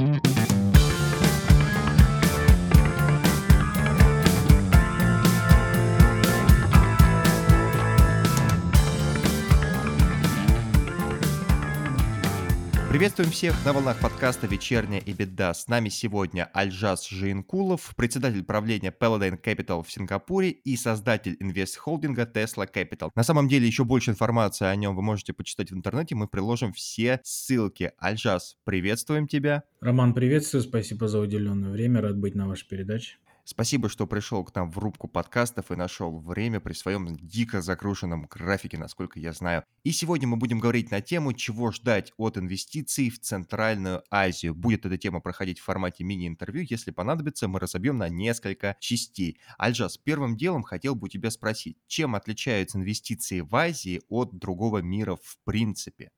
Mm-hmm. Приветствуем всех на волнах подкаста «Вечерняя и беда». С нами сегодня Альжас Жиенкулов, председатель правления Paladin Capital в Сингапуре и создатель инвест-холдинга Tesla Capital. На самом деле еще больше информации о нем вы можете почитать в интернете, мы приложим все ссылки. Альжас, приветствуем тебя. Роман, приветствую, спасибо за уделенное время, рад быть на вашей передаче. Спасибо, что пришел к нам в рубку подкастов и нашел время при своем дико загруженном графике, насколько я знаю. И сегодня мы будем говорить на тему, чего ждать от инвестиций в Центральную Азию. Будет эта тема проходить в формате мини-интервью. Если понадобится, мы разобьем на несколько частей. Альжас, первым делом хотел бы у тебя спросить, чем отличаются инвестиции в Азии от другого мира в принципе?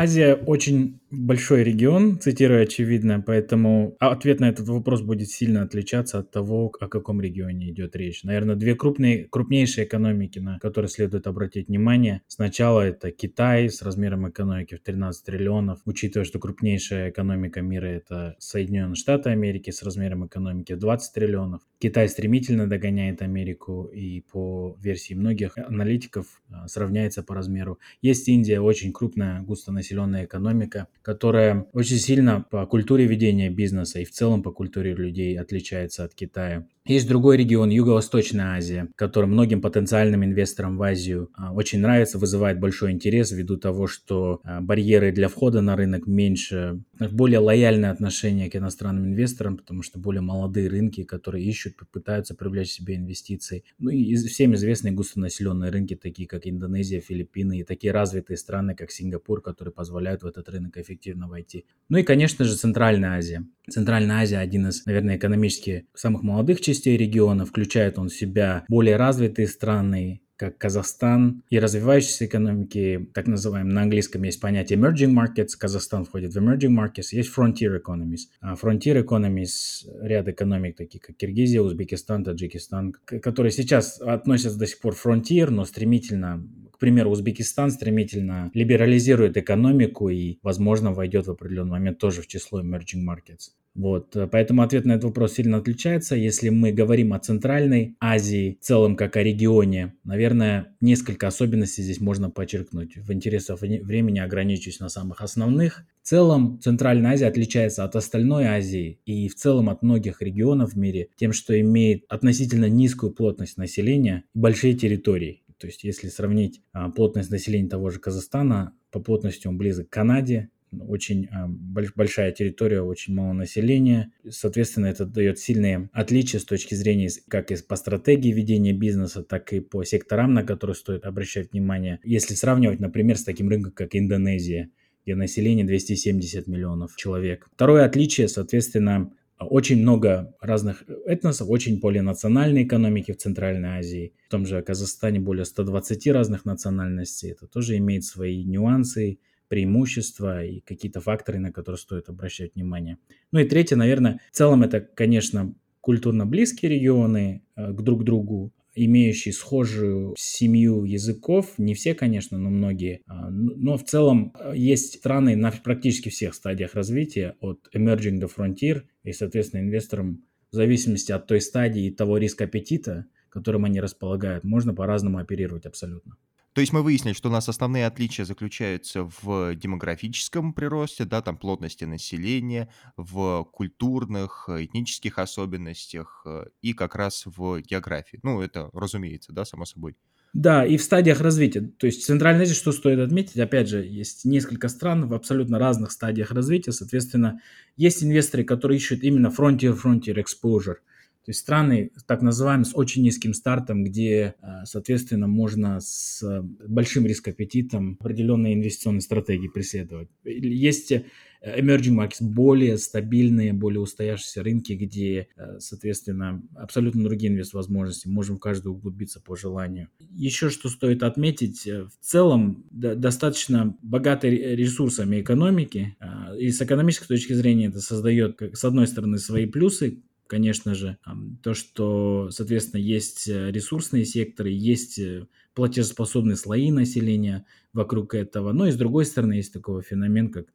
Азия очень большой регион, цитирую очевидно, поэтому ответ на этот вопрос будет сильно отличаться от того, о каком регионе идет речь. Наверное, две крупные, крупнейшие экономики, на которые следует обратить внимание. Сначала это Китай с размером экономики в 13 триллионов, учитывая, что крупнейшая экономика мира это Соединенные Штаты Америки с размером экономики в 20 триллионов. Китай стремительно догоняет Америку и по версии многих аналитиков а, сравняется по размеру. Есть Индия, очень крупная густонаселенная населенная экономика, которая очень сильно по культуре ведения бизнеса и в целом по культуре людей отличается от Китая. Есть другой регион, Юго-Восточная Азия, который многим потенциальным инвесторам в Азию а, очень нравится, вызывает большой интерес ввиду того, что а, барьеры для входа на рынок меньше, более лояльное отношение к иностранным инвесторам, потому что более молодые рынки, которые ищут, пытаются привлечь себе инвестиции. Ну и всем известные густонаселенные рынки, такие как Индонезия, Филиппины и такие развитые страны, как Сингапур, которые позволяют в этот рынок эффективно войти. Ну и, конечно же, Центральная Азия. Центральная Азия один из, наверное, экономически самых молодых частей региона, включает он в себя более развитые страны, как Казахстан и развивающиеся экономики, так называемые, на английском есть понятие emerging markets, Казахстан входит в emerging markets, есть frontier economies. А frontier economies, ряд экономик, такие как Киргизия, Узбекистан, Таджикистан, которые сейчас относятся до сих пор frontier, но стремительно к примеру, Узбекистан стремительно либерализирует экономику и, возможно, войдет в определенный момент тоже в число emerging markets. Вот, э, поэтому ответ на этот вопрос сильно отличается. Если мы говорим о Центральной Азии в целом как о регионе, наверное, несколько особенностей здесь можно подчеркнуть. В интересах времени ограничусь на самых основных. В целом Центральная Азия отличается от остальной Азии и в целом от многих регионов в мире тем, что имеет относительно низкую плотность населения и большие территории. То есть если сравнить а, плотность населения того же Казахстана, по плотности он близок к Канаде, очень а, большая территория, очень мало населения. Соответственно, это дает сильные отличия с точки зрения как и по стратегии ведения бизнеса, так и по секторам, на которые стоит обращать внимание. Если сравнивать, например, с таким рынком, как Индонезия, где население 270 миллионов человек. Второе отличие, соответственно, очень много разных этносов, очень полинациональной экономики в Центральной Азии. В том же Казахстане более 120 разных национальностей. Это тоже имеет свои нюансы, преимущества и какие-то факторы, на которые стоит обращать внимание. Ну и третье, наверное, в целом это, конечно, культурно близкие регионы э, к друг другу, имеющие схожую семью языков, не все, конечно, но многие, а, но в целом э, есть страны на практически всех стадиях развития, от emerging до frontier, и, соответственно, инвесторам в зависимости от той стадии и того риска аппетита, которым они располагают, можно по-разному оперировать абсолютно. То есть мы выяснили, что у нас основные отличия заключаются в демографическом приросте, да, там плотности населения, в культурных, этнических особенностях э, и как раз в географии. Ну, это разумеется, да, само собой. Да, и в стадиях развития. То есть в Центральной Азии, что стоит отметить, опять же, есть несколько стран в абсолютно разных стадиях развития. Соответственно, есть инвесторы, которые ищут именно frontier-frontier exposure – то есть страны, так называемые, с очень низким стартом, где, э, соответственно, можно с большим рискоаппетитом определенные инвестиционные стратегии преследовать. Есть э, emerging markets, более стабильные, более устоявшиеся рынки, где, э, соответственно, абсолютно другие инвест-возможности. Можем в каждую углубиться по желанию. Еще что стоит отметить, в целом достаточно богатый ресурсами экономики, и с экономической точки зрения это создает, с одной стороны, свои плюсы, конечно же, то, что, соответственно, есть э, ресурсные секторы, есть э, платежеспособные слои населения вокруг этого. Но и с другой стороны есть такой феномен, как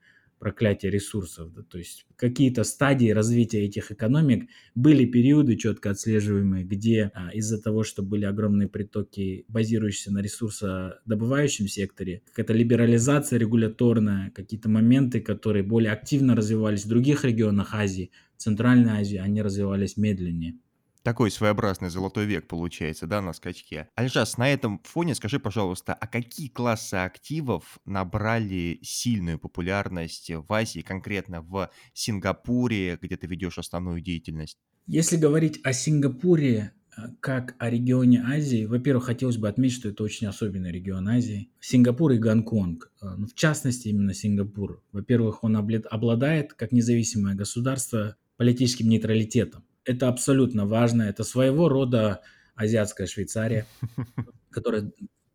проклятие ресурсов. Да, то есть какие-то стадии развития этих экономик были периоды четко отслеживаемые, где а, из-за того, что были огромные притоки, базирующиеся на ресурсодобывающем секторе, какая-то либерализация регуляторная, какие-то моменты, которые более активно развивались в других регионах Азии, Центральной Азии, они развивались медленнее. Такой своеобразный золотой век получается, да, на скачке. Альжас, на этом фоне скажи, пожалуйста, а какие классы активов набрали сильную популярность в Азии, конкретно в Сингапуре, где ты ведешь основную деятельность? Если говорить о Сингапуре, э, как о регионе Азии, во-первых, хотелось бы отметить, что это очень особенный регион Азии. Сингапур и Гонконг, э, ну, в частности именно Сингапур. Во-первых, он обладает, как независимое государство, политическим нейтралитетом это абсолютно важно. Это своего рода азиатская Швейцария, которая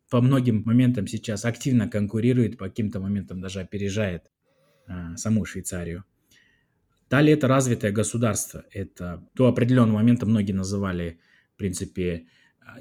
по многим моментам сейчас активно конкурирует, по каким-то моментам даже опережает а, саму Швейцарию. Далее это развитое государство. Это до определенного момента многие называли, в принципе,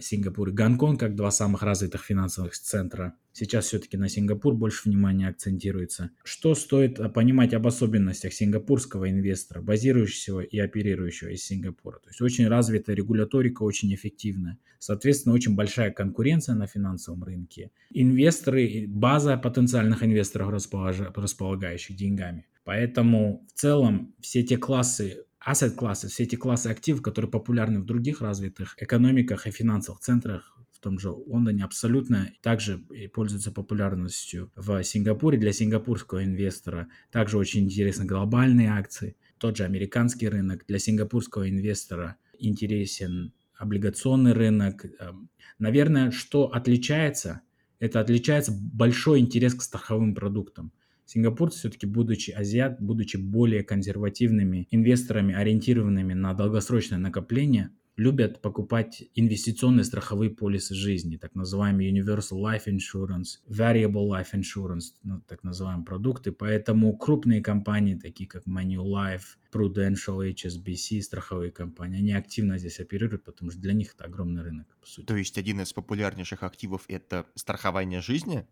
Сингапур и Гонконг как два самых развитых финансовых центра. Сейчас все-таки на Сингапур больше внимания акцентируется. Что стоит а, понимать об особенностях сингапурского инвестора, базирующегося и оперирующего из Сингапура? То есть очень развитая регуляторика, очень эффективная. Соответственно, очень большая конкуренция на финансовом рынке. Инвесторы, база потенциальных инвесторов, располагающих деньгами. Поэтому в целом все те классы asset классы, все эти классы активов, которые популярны в других развитых экономиках и финансовых центрах, в том же Лондоне абсолютно также пользуются популярностью в Сингапуре для сингапурского инвестора. Также очень интересны глобальные акции. Тот же американский рынок для сингапурского инвестора интересен облигационный рынок. Эм, наверное, что отличается, это отличается большой интерес к страховым продуктам. Сингапурцы все-таки, будучи азиат, будучи более консервативными инвесторами, ориентированными на долгосрочное накопление, любят покупать инвестиционные страховые полисы жизни, так называемые Universal Life Insurance, Variable Life Insurance, ну, так называемые продукты. Поэтому крупные компании, такие как Manulife, Prudential, HSBC, страховые компании, они активно здесь оперируют, потому что для них это огромный рынок, по сути. То есть один из популярнейших активов – это страхование жизни?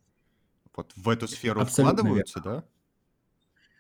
Вот в эту сферу Абсолютно вкладываются, верно. да?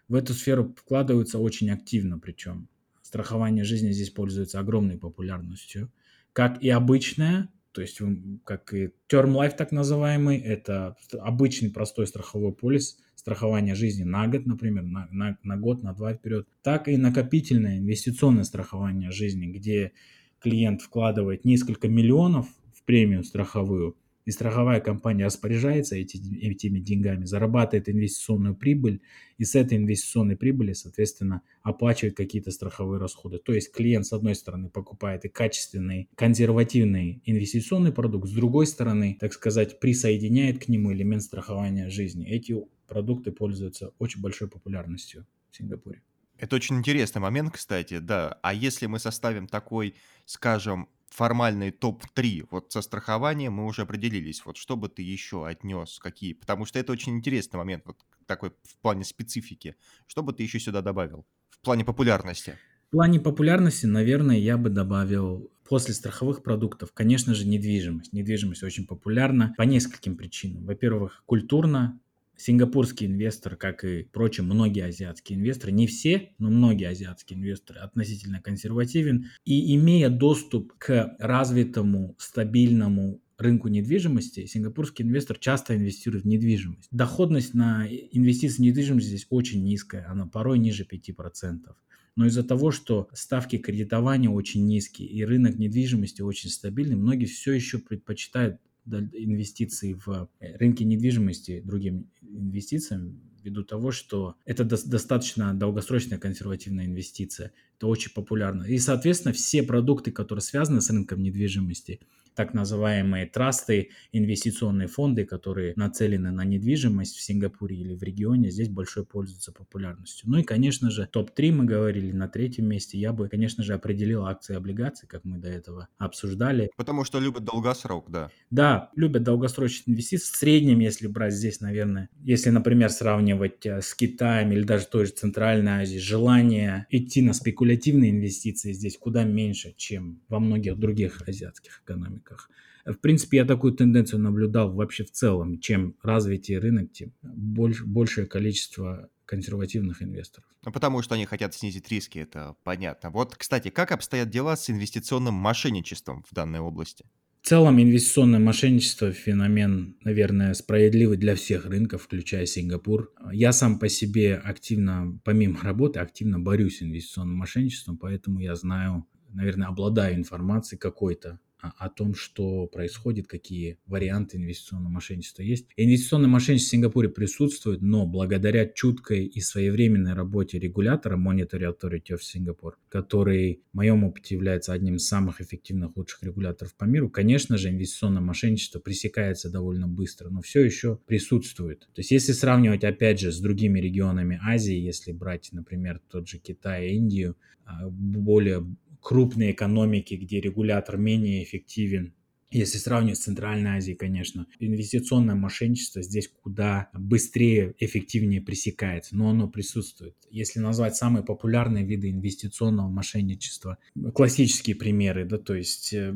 В эту сферу вкладываются очень активно, причем. Страхование жизни здесь пользуется огромной популярностью. Как и обычное, то есть как и Term Life так называемый, это обычный простой страховой полис, страхование жизни на год, например, на, на, на год, на два вперед, так и накопительное инвестиционное страхование жизни, где клиент вкладывает несколько миллионов в премию страховую, и страховая компания распоряжается эти, этими деньгами, зарабатывает инвестиционную прибыль, и с этой инвестиционной прибыли, соответственно, оплачивает какие-то страховые расходы. То есть клиент, с одной стороны, покупает и качественный, консервативный инвестиционный продукт, с другой стороны, так сказать, присоединяет к нему элемент страхования жизни. Эти продукты пользуются очень большой популярностью в Сингапуре. Это очень интересный момент, кстати, да. А если мы составим такой, скажем, формальный топ-3 вот со страхованием мы уже определились. Вот что бы ты еще отнес, какие? Потому что это очень интересный момент, вот такой в плане специфики. Что бы ты еще сюда добавил в плане популярности? В плане популярности, наверное, я бы добавил после страховых продуктов, конечно же, недвижимость. Недвижимость очень популярна по нескольким причинам. Во-первых, культурно, Сингапурский инвестор, как и, впрочем, многие азиатские инвесторы, не все, но многие азиатские инвесторы относительно консервативен. И имея доступ к развитому, стабильному рынку недвижимости, сингапурский инвестор часто инвестирует в недвижимость. Доходность на инвестиции в недвижимость здесь очень низкая, она порой ниже 5%. Но из-за того, что ставки кредитования очень низкие и рынок недвижимости очень стабильный, многие все еще предпочитают инвестиций в э, рынке недвижимости другим инвестициям ввиду того, что это до- достаточно долгосрочная консервативная инвестиция. Это очень популярно. И, соответственно, все продукты, которые связаны с рынком недвижимости, так называемые трасты, инвестиционные фонды, которые нацелены на недвижимость в Сингапуре или в регионе, здесь большой пользуются популярностью. Ну и, конечно же, топ-3 мы говорили, на третьем месте я бы, конечно же, определил акции и облигации, как мы до этого обсуждали. Потому что любят долгосрок, да. Да, любят долгосрочные инвестиции. В среднем, если брать здесь, наверное, если, например, сравнивать э, с Китаем или даже той же Центральной Азией, желание идти на спекулятивные инвестиции здесь куда меньше, чем во многих других азиатских экономиках рынках. В принципе, я такую тенденцию наблюдал вообще в целом. Чем развитие рынок, тем больше, большее количество консервативных инвесторов. Ну, потому что они хотят снизить риски, это понятно. Вот, кстати, как обстоят дела с инвестиционным мошенничеством в данной области? В целом инвестиционное мошенничество – феномен, наверное, справедливый для всех рынков, включая Сингапур. Я сам по себе активно, помимо работы, активно борюсь с инвестиционным мошенничеством, поэтому я знаю, наверное, обладаю информацией какой-то о том, что происходит, какие варианты инвестиционного мошенничества есть. Инвестиционное мошенничество в Сингапуре присутствует, но благодаря чуткой и своевременной работе регулятора Monetary Authority of Singapore, который в моем опыте является одним из самых эффективных лучших регуляторов по миру, конечно же, инвестиционное мошенничество пресекается довольно быстро, но все еще присутствует. То есть если сравнивать, опять же, с другими регионами Азии, если брать, например, тот же Китай и Индию, а, более крупные экономики, где регулятор менее эффективен, если сравнивать с Центральной Азией, конечно, инвестиционное мошенничество здесь куда быстрее, эффективнее пресекается, но оно присутствует. Если назвать самые популярные виды инвестиционного мошенничества, классические примеры, да, то есть э,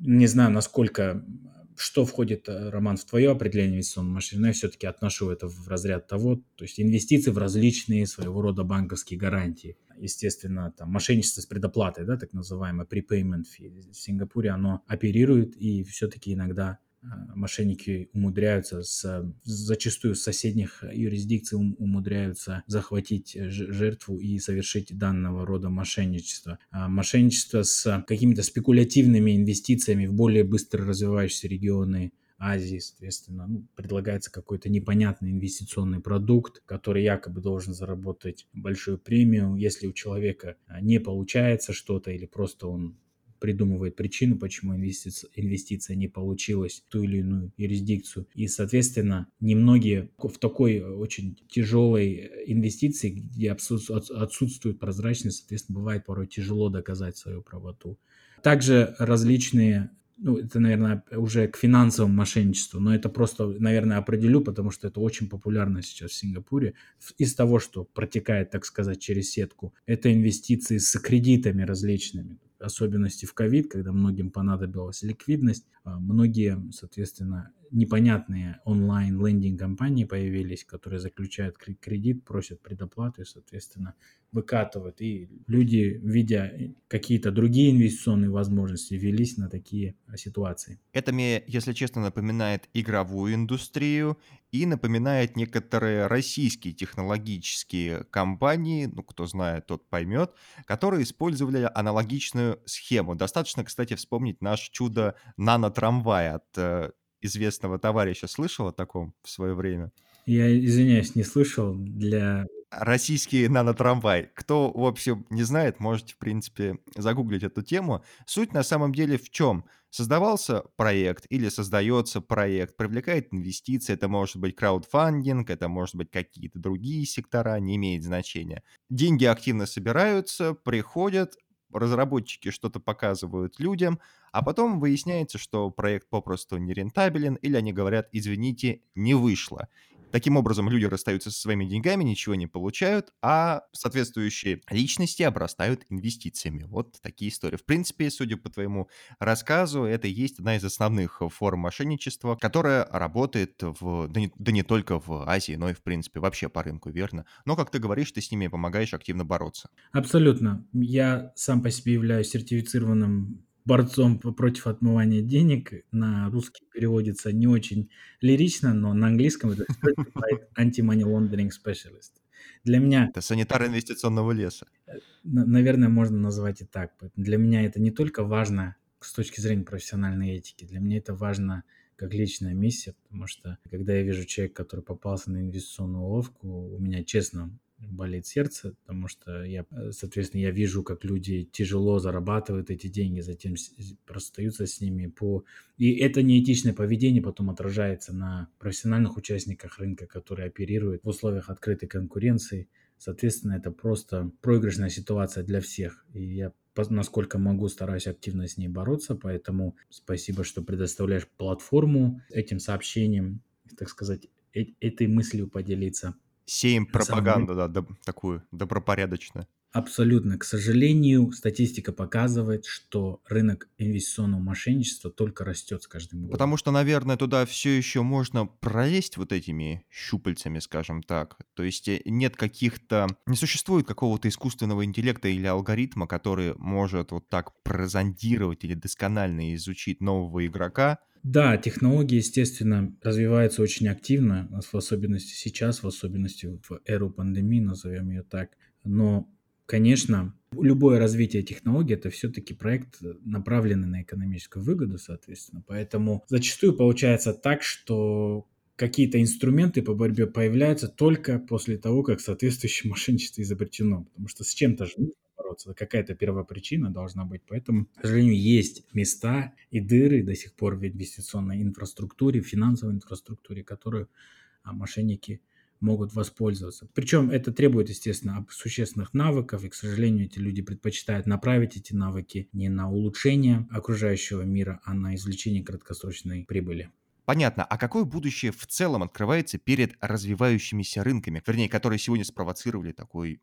не знаю, насколько что входит, э, Роман, в твое определение инвестиционного мошенничества? Я все-таки отношу это в разряд того, то есть инвестиции в различные своего рода банковские гарантии – естественно, там, мошенничество с предоплатой, да, так называемое prepayment fee. В Сингапуре оно оперирует, и все-таки иногда а, мошенники умудряются с, зачастую с соседних юрисдикций умудряются захватить жертву и совершить данного рода мошенничество. А мошенничество с какими-то спекулятивными инвестициями в более быстро развивающиеся регионы Азии, соответственно, ну, предлагается какой-то непонятный инвестиционный продукт, который якобы должен заработать большую премию. Если у человека а, не получается что-то или просто он придумывает причину, почему инвестиция, инвестиция не получилась ту или иную юрисдикцию. И, соответственно, немногие в такой очень тяжелой инвестиции, где отсутствует прозрачность, соответственно, бывает порой тяжело доказать свою правоту. Также различные ну, это, наверное, уже к финансовому мошенничеству, но это просто, наверное, определю, потому что это очень популярно сейчас в Сингапуре. Из того, что протекает, так сказать, через сетку, это инвестиции с кредитами различными особенности в ковид, когда многим понадобилась ликвидность, а многие, соответственно, непонятные онлайн-лендинг-компании появились, которые заключают кредит, просят предоплату и, соответственно, выкатывают. И люди, видя какие-то другие инвестиционные возможности, велись на такие ситуации. Это мне, если честно, напоминает игровую индустрию и напоминает некоторые российские технологические компании, ну, кто знает, тот поймет, которые использовали аналогичную схему. Достаточно, кстати, вспомнить наш чудо нано-трамвай от э, известного товарища. Слышал о таком в свое время? Я извиняюсь, не слышал. Для российский нанотрамвай. Кто, в общем, не знает, можете, в принципе, загуглить эту тему. Суть на самом деле в чем? Создавался проект или создается проект, привлекает инвестиции, это может быть краудфандинг, это может быть какие-то другие сектора, не имеет значения. Деньги активно собираются, приходят, разработчики что-то показывают людям, а потом выясняется, что проект попросту нерентабелен, или они говорят, извините, не вышло. Таким образом, люди расстаются со своими деньгами, ничего не получают, а соответствующие личности обрастают инвестициями. Вот такие истории. В принципе, судя по твоему рассказу, это и есть одна из основных форм мошенничества, которая работает в, да, не, да не только в Азии, но и, в принципе, вообще по рынку, верно? Но, как ты говоришь, ты с ними помогаешь активно бороться. Абсолютно. Я сам по себе являюсь сертифицированным борцом против отмывания денег. На русский переводится не очень лирично, но на английском это Anti-Money Laundering Specialist. Для меня... Это санитар инвестиционного леса. Э, наверное, можно назвать и так. Для меня это не только важно с точки зрения профессиональной этики, для меня это важно как личная миссия, потому что когда я вижу человека, который попался на инвестиционную уловку, у меня, честно, болит сердце, потому что я, э, соответственно, я вижу, как люди тяжело зарабатывают эти деньги, затем расстаются с ними по... И это неэтичное поведение потом отражается на профессиональных участниках рынка, которые оперируют в условиях открытой конкуренции. Соответственно, это просто проигрышная ситуация для всех. И я насколько могу, стараюсь активно с ней бороться, поэтому спасибо, что предоставляешь платформу этим сообщением, так сказать, э этой мыслью поделиться. Сеем пропаганду, да, такую добропорядочную. Абсолютно. К сожалению, статистика показывает, что рынок инвестиционного мошенничества только растет с каждым годом. Потому что, наверное, туда все еще можно пролезть вот этими щупальцами, скажем так. То есть э, нет каких-то... Не существует какого-то искусственного интеллекта или алгоритма, который может вот так прозондировать или досконально изучить нового игрока, да, технологии, естественно, развиваются очень активно, в особенности сейчас, в особенности в эру пандемии, назовем ее так. Но Конечно, любое развитие технологий это все-таки проект, направленный на экономическую выгоду, соответственно. Поэтому зачастую получается так, что какие-то инструменты по борьбе появляются только после того, как соответствующее мошенничество изобретено. Потому что с чем-то же нужно бороться. Какая-то первопричина должна быть. Поэтому, к сожалению, есть места и дыры до сих пор в инвестиционной инфраструктуре, в финансовой инфраструктуре, которую а, мошенники могут воспользоваться. Причем это требует, естественно, существенных навыков, и, к сожалению, эти люди предпочитают направить эти навыки не на улучшение окружающего мира, а на извлечение краткосрочной прибыли. Понятно. А какое будущее в целом открывается перед развивающимися рынками, вернее, которые сегодня спровоцировали такой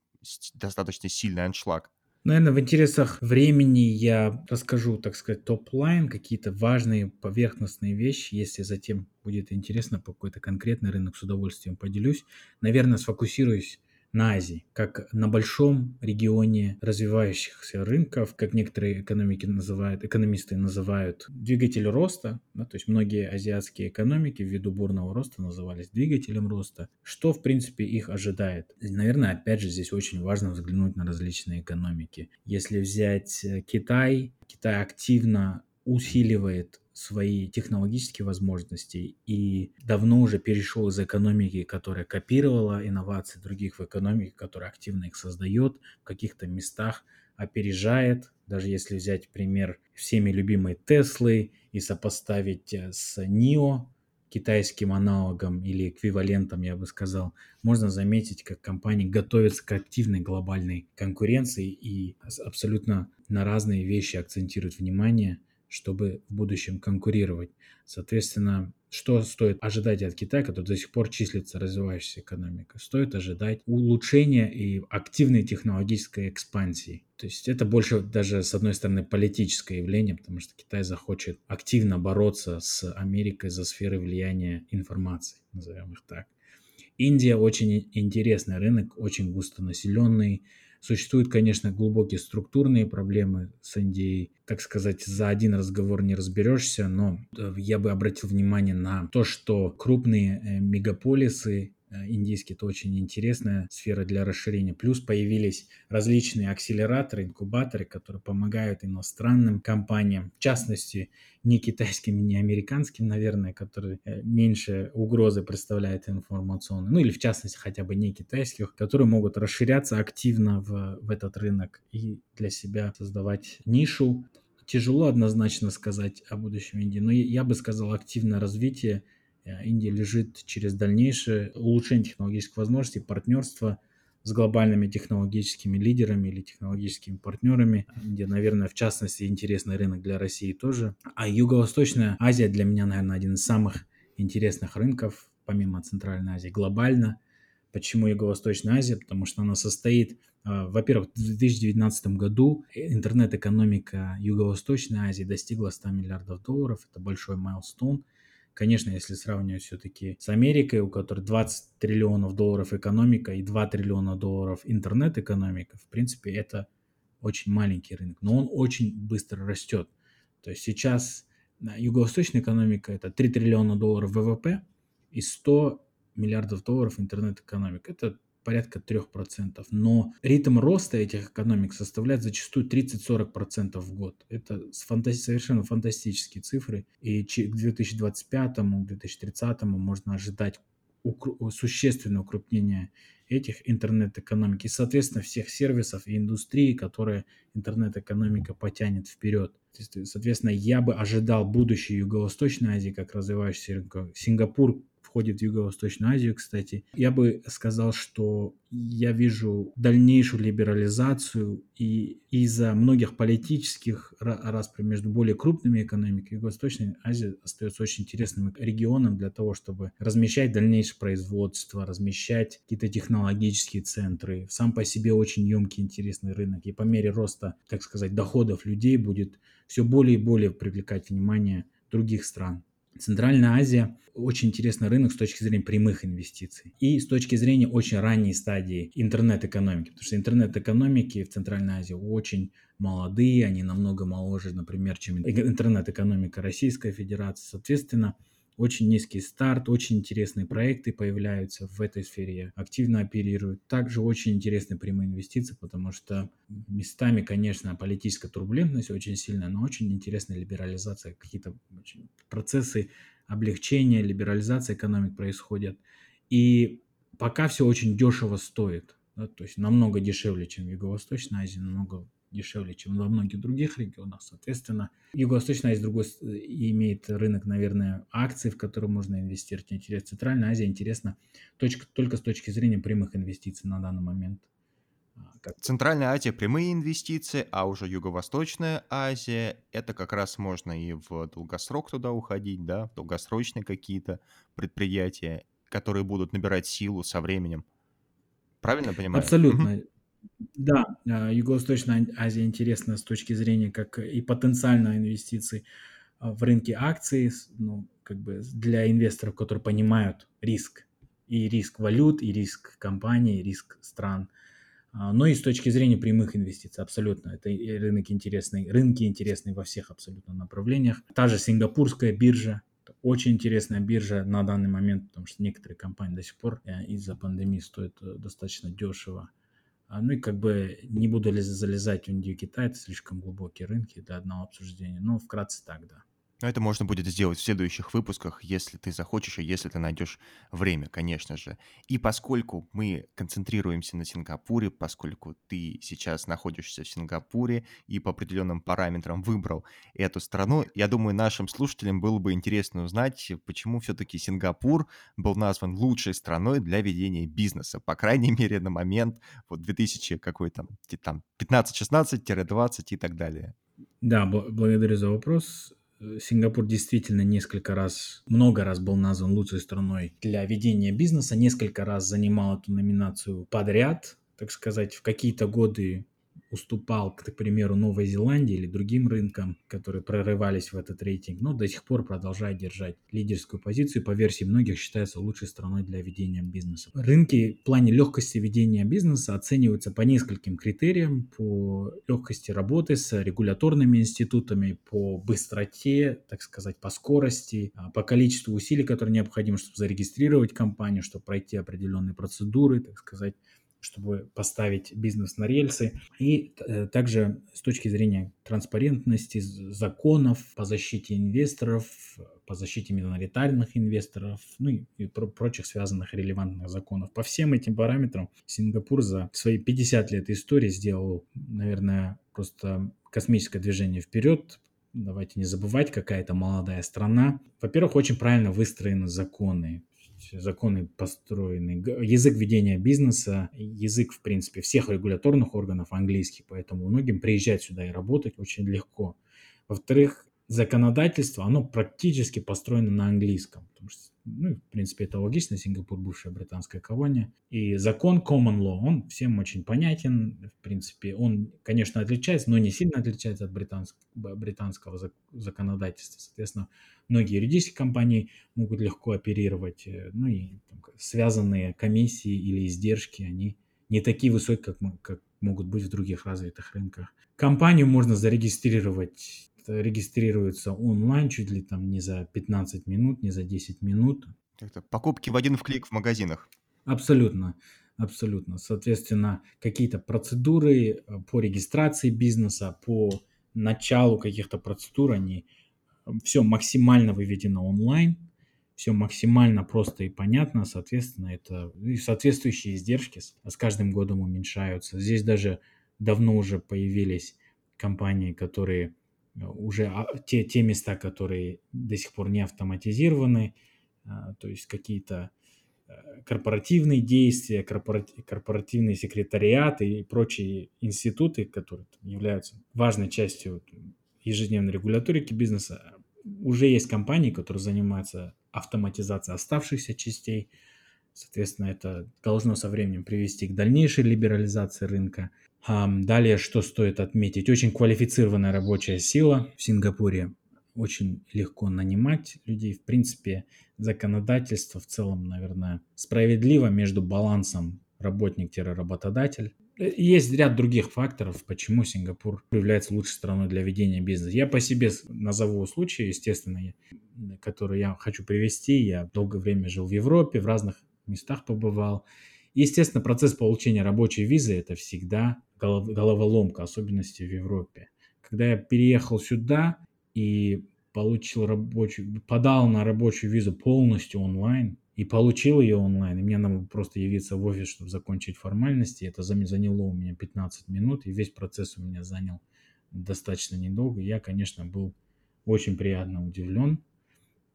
достаточно сильный аншлаг? Наверное, в интересах времени я расскажу, так сказать, top-line, какие-то важные поверхностные вещи. Если затем будет интересно по какой-то конкретный рынок, с удовольствием поделюсь. Наверное, сфокусируюсь на Азии, как на большом регионе развивающихся рынков, как некоторые экономики называют, экономисты называют двигатель роста, да, то есть многие азиатские экономики ввиду бурного роста назывались двигателем роста, что в принципе их ожидает. Наверное, опять же здесь очень важно взглянуть на различные экономики. Если взять э, Китай, Китай активно усиливает свои технологические возможности и давно уже перешел из экономики, которая копировала инновации других в экономике, которая активно их создает, в каких-то местах опережает. Даже если взять пример всеми любимой Теслы и сопоставить э, с NIO, китайским аналогом или эквивалентом, я бы сказал, можно заметить, как компании готовятся к активной глобальной конкуренции и абсолютно на разные вещи акцентируют внимание – чтобы в будущем конкурировать. Соответственно, что стоит ожидать от Китая, который до сих пор числится развивающейся экономикой? Стоит ожидать улучшения и активной технологической экспансии. То есть это больше даже, с одной стороны, политическое явление, потому что Китай захочет активно бороться с Америкой за сферы влияния информации, назовем их так. Индия очень интересный рынок, очень густонаселенный, Существуют, конечно, глубокие структурные проблемы с Индией. Так сказать, за один разговор не разберешься, но э, я бы обратил внимание на то, что крупные э, мегаполисы индийский, это очень интересная сфера для расширения. Плюс появились различные акселераторы, инкубаторы, которые помогают иностранным компаниям, в частности, не китайским, не американским, наверное, которые э, меньше угрозы представляют информационные, ну или в частности хотя бы не китайских, которые могут расширяться активно в, в этот рынок и для себя создавать нишу. Тяжело однозначно сказать о будущем Индии, но я бы сказал активное развитие Э, Индия лежит через дальнейшее улучшение технологических возможностей, партнерство с глобальными технологическими лидерами или технологическими партнерами, где, наверное, в частности, интересный рынок для России тоже. А Юго-Восточная Азия для меня, наверное, один из самых интересных рынков, помимо Центральной Азии, глобально. Почему Юго-Восточная Азия? Потому что она состоит, э, во-первых, в 2019 году интернет-экономика Юго-Восточной Азии достигла 100 миллиардов долларов. Это большой майлстоун – Конечно, если сравнивать все-таки с Америкой, у которой 20 триллионов долларов экономика и 2 триллиона долларов интернет-экономика, в принципе, это очень маленький рынок, но он очень быстро растет. То есть сейчас юго-восточная экономика это 3 триллиона долларов ВВП и 100 миллиардов долларов интернет-экономика. Это порядка 3%. Но ритм роста этих экономик составляет зачастую 30-40% в год. Это фанта- совершенно фантастические цифры. И к 2025-2030 можно ожидать укр- существенное укрупнение этих интернет-экономики и, соответственно, всех сервисов и индустрии, которые интернет-экономика потянет вперед. Соответственно, я бы ожидал будущее Юго-Восточной Азии как развивающийся рынок. Сингапур входит в Юго-Восточную Азию, кстати. Я бы сказал, что я вижу дальнейшую либерализацию и из-за многих политических распри между более крупными экономиками Юго-Восточная Азия остается очень интересным регионом для того, чтобы размещать дальнейшее производство, размещать какие-то технологические центры. Сам по себе очень емкий, интересный рынок. И по мере роста, так сказать, доходов людей будет все более и более привлекать внимание других стран. Центральная Азия очень интересный рынок с точки зрения прямых инвестиций и с точки зрения очень ранней стадии интернет-экономики, потому что интернет-экономики в Центральной Азии очень молодые, они намного моложе, например, чем интернет-экономика Российской Федерации. Соответственно, очень низкий старт, очень интересные проекты появляются в этой сфере, активно оперируют. Также очень интересные прямые инвестиции, потому что местами, конечно, политическая турбулентность очень сильная, но очень интересная либерализация, какие-то процессы облегчения, либерализации экономик происходят. И пока все очень дешево стоит, да, то есть намного дешевле, чем в Юго-Восточной Азии, намного дешевле, чем во многих других регионах. Соответственно, Юго-Восточная Азия другой имеет рынок, наверное, акций, в которые можно инвестировать. Интересно. Центральная Азия интересна точка, только с точки зрения прямых инвестиций на данный момент. А, как... Центральная Азия прямые инвестиции, а уже Юго-Восточная Азия это как раз можно и в долгосрок туда уходить, да, в долгосрочные какие-то предприятия, которые будут набирать силу со временем. Правильно понимаю? Абсолютно. Да, а, Юго-Восточная Азия интересна с точки зрения как и потенциальной инвестиций а, в рынке акций, ну, как бы для инвесторов, которые понимают риск, и риск валют, и риск компаний, и риск стран. А, но и с точки зрения прямых инвестиций, абсолютно. Это рынок интересный, рынки интересные во всех абсолютно направлениях. Та же сингапурская биржа, очень интересная биржа на данный момент, потому что некоторые компании до сих пор э, из-за пандемии стоят э, достаточно дешево. А, ну и как бы не буду залезать в Индию Китай, это слишком глубокие рынки для одного обсуждения, но вкратце так, да. Но это можно будет сделать в следующих выпусках, если ты захочешь и если ты найдешь время, конечно же. И поскольку мы концентрируемся на Сингапуре, поскольку ты сейчас находишься в Сингапуре и по определенным параметрам выбрал эту страну, я думаю, нашим слушателям было бы интересно узнать, почему все-таки Сингапур был назван лучшей страной для ведения бизнеса, по крайней мере, на момент вот 2000 какой там, там 15-16-20 и так далее. Да, благодарю за вопрос. Э, Сингапур действительно несколько раз, много раз был назван лучшей страной для ведения бизнеса, несколько раз занимал эту номинацию подряд, так сказать, в какие-то годы уступал, к примеру, Новой Зеландии или другим рынкам, которые прорывались в этот рейтинг, но до сих пор продолжает держать лидерскую позицию. По версии многих считается лучшей страной для ведения бизнеса. Рынки в плане легкости ведения бизнеса оцениваются по нескольким критериям. По легкости работы с регуляторными институтами, по быстроте, так сказать, по скорости, а, по количеству усилий, которые необходимы, чтобы зарегистрировать компанию, чтобы пройти определенные процедуры, так сказать, чтобы поставить бизнес на рельсы. И э, также с точки зрения транспарентности, законов по защите инвесторов, по защите миноритарных инвесторов, ну и, и про прочих связанных релевантных законов. По всем этим параметрам Сингапур за свои 50 лет истории сделал, наверное, просто космическое движение вперед, давайте не забывать, какая это молодая страна. Во-первых, очень правильно выстроены законы законы построены, язык ведения бизнеса, язык, в принципе, всех регуляторных органов английский, поэтому многим приезжать сюда и работать очень легко. Во-вторых, законодательство, оно практически построено на английском, потому что, ну, в принципе, это логично, Сингапур бывшая британская колония, и закон common law, он всем очень понятен, в принципе, он, конечно, отличается, но не сильно отличается от британского, британского законодательства, соответственно, многие юридические компании могут легко оперировать, э, ну, и там, связанные комиссии или издержки, они не такие высокие, как, как могут быть в других развитых рынках. Компанию можно зарегистрировать регистрируется онлайн чуть ли там не за 15 минут, не за 10 минут. Это покупки в один в клик в магазинах. Абсолютно, абсолютно. Соответственно, какие-то процедуры э, по регистрации бизнеса, по началу каких-то процедур, они э, все максимально выведено онлайн, все максимально просто и понятно, соответственно, это и соответствующие издержки с каждым годом уменьшаются. Здесь даже давно уже появились компании, которые уже а, те, те места, которые до сих пор не автоматизированы, а, то есть какие-то э, корпоративные действия, корпоративные секретариаты и прочие институты, которые являются важной частью ежедневной регуляторики бизнеса. Уже есть компании, которые занимаются автоматизацией оставшихся частей. Соответственно, это должно со временем привести к дальнейшей либерализации рынка. Далее, что стоит отметить, очень квалифицированная рабочая сила в Сингапуре. Очень легко нанимать людей. В принципе, законодательство в целом, наверное, справедливо между балансом работник-работодатель. Есть ряд других факторов, почему Сингапур является лучшей страной для ведения бизнеса. Я по себе назову случаи, естественно, которые я хочу привести. Я долгое время жил в Европе, в разных местах побывал. Естественно, процесс получения рабочей визы – это всегда голов, головоломка, особенности в Европе. Когда я переехал сюда и получил рабочую, подал на рабочую визу полностью онлайн и получил ее онлайн, и мне надо просто явиться в офис, чтобы закончить формальности, это заняло у меня 15 минут, и весь процесс у меня занял достаточно недолго. Я, конечно, был очень приятно удивлен.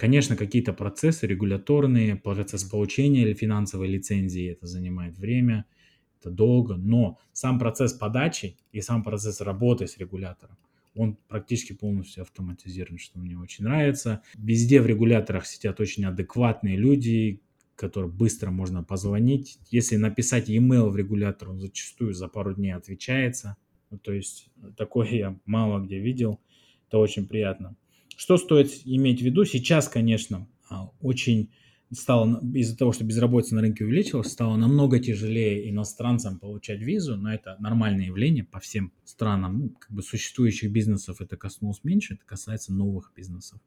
Конечно, какие-то процессы регуляторные, процесс получения финансовой лицензии, это занимает время – это долго, но сам процесс подачи и сам процесс работы с регулятором, он практически полностью автоматизирован, что мне очень нравится. Везде в регуляторах сидят очень адекватные люди, которым быстро можно позвонить. Если написать e-mail в регулятор, он зачастую за пару дней отвечается. Ну, то есть такое я мало где видел. Это очень приятно. Что стоит иметь в виду? Сейчас, конечно, а, очень стало из-за того, что безработица на рынке увеличилась, стало намного тяжелее иностранцам получать визу, но это нормальное явление по всем странам. Ну, как бы существующих бизнесов это коснулось меньше, это касается новых бизнесов.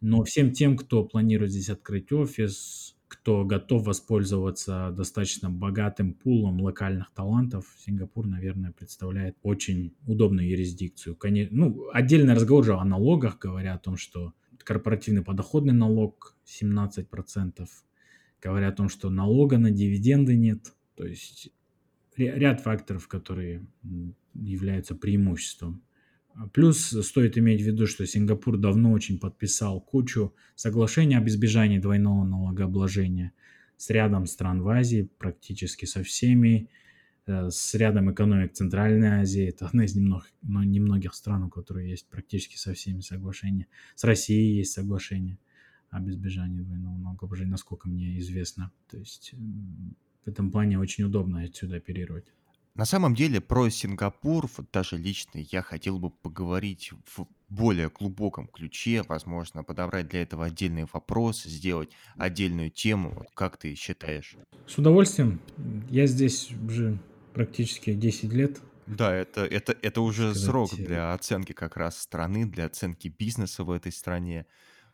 Но всем тем, кто планирует здесь открыть офис, кто готов воспользоваться достаточно богатым пулом локальных талантов, Сингапур, наверное, представляет очень удобную юрисдикцию. Ну, отдельный разговор же о налогах, говоря о том, что корпоративный подоходный налог 17%. Говорят о том, что налога на дивиденды нет. То есть ряд факторов, которые являются преимуществом. Плюс стоит иметь в виду, что Сингапур давно очень подписал кучу соглашений об избежании двойного налогообложения с рядом стран в Азии, практически со всеми. Э, с рядом экономик Центральной Азии. Это одна из немногих, немногих стран, у которых есть практически со всеми соглашения. С Россией есть соглашение об избежании двойного налогообложения, насколько мне известно. То есть в этом плане очень удобно отсюда оперировать. На самом деле про Сингапур, вот даже лично я хотел бы поговорить в более глубоком ключе, возможно, подобрать для этого отдельный вопрос, сделать отдельную тему. Вот как ты считаешь? С удовольствием. Я здесь уже практически 10 лет. Да, это, это, это уже сказать, срок э, для оценки как раз страны, для оценки бизнеса в этой стране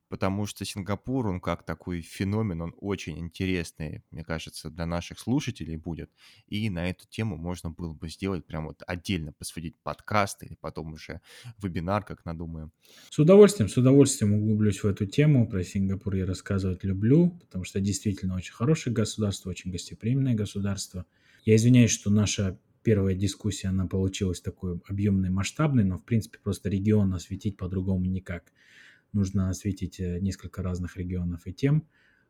потому что Сингапур, он как такой феномен, он очень интересный, мне кажется, для наших слушателей будет. И на эту тему можно было бы сделать прям вот отдельно, посвятить подкаст или потом уже вебинар, как надумаем. С удовольствием, с удовольствием углублюсь в эту тему. Про Сингапур я рассказывать люблю, потому что действительно очень хорошее государство, очень гостеприимное государство. Я извиняюсь, что наша первая дискуссия, она получилась такой объемной, масштабной, но, в принципе, просто регион осветить по-другому никак нужно осветить э, несколько разных регионов и тем,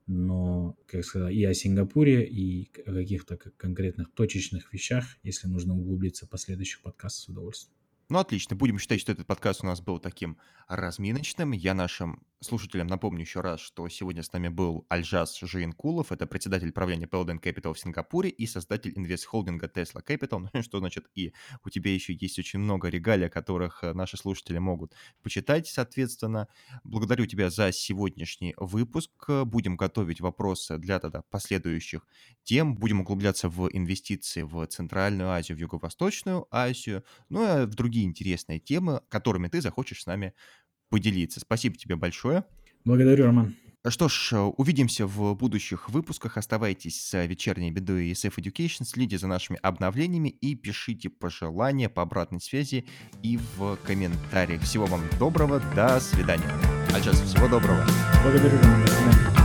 но, как сказать, и о Сингапуре, и о каких-то конкретных точечных вещах, если нужно углубиться в последующих подкастах с удовольствием. Ну, отлично. Будем считать, что этот подкаст у нас был таким разминочным. Я нашим слушателям напомню еще раз, что сегодня с нами был Альжас Жиенкулов. Это председатель правления Paladin Capital в Сингапуре и создатель инвест-холдинга Tesla Capital. Ну, что значит и у тебя еще есть очень много регалий, которых э, наши слушатели могут почитать, соответственно. Благодарю тебя за сегодняшний выпуск. Будем готовить вопросы для тогда последующих тем. Будем углубляться в инвестиции в Центральную Азию, в Юго-Восточную Азию, ну и в другие другие интересные темы, которыми ты захочешь с нами поделиться. Спасибо тебе большое. Благодарю, Роман. Что ж, увидимся в будущих выпусках. Оставайтесь с вечерней бедой SF Education, следите за нашими обновлениями и пишите пожелания по обратной связи и в комментариях. Всего вам доброго, до свидания. А сейчас всего доброго. Благодарю, Роман, до свидания.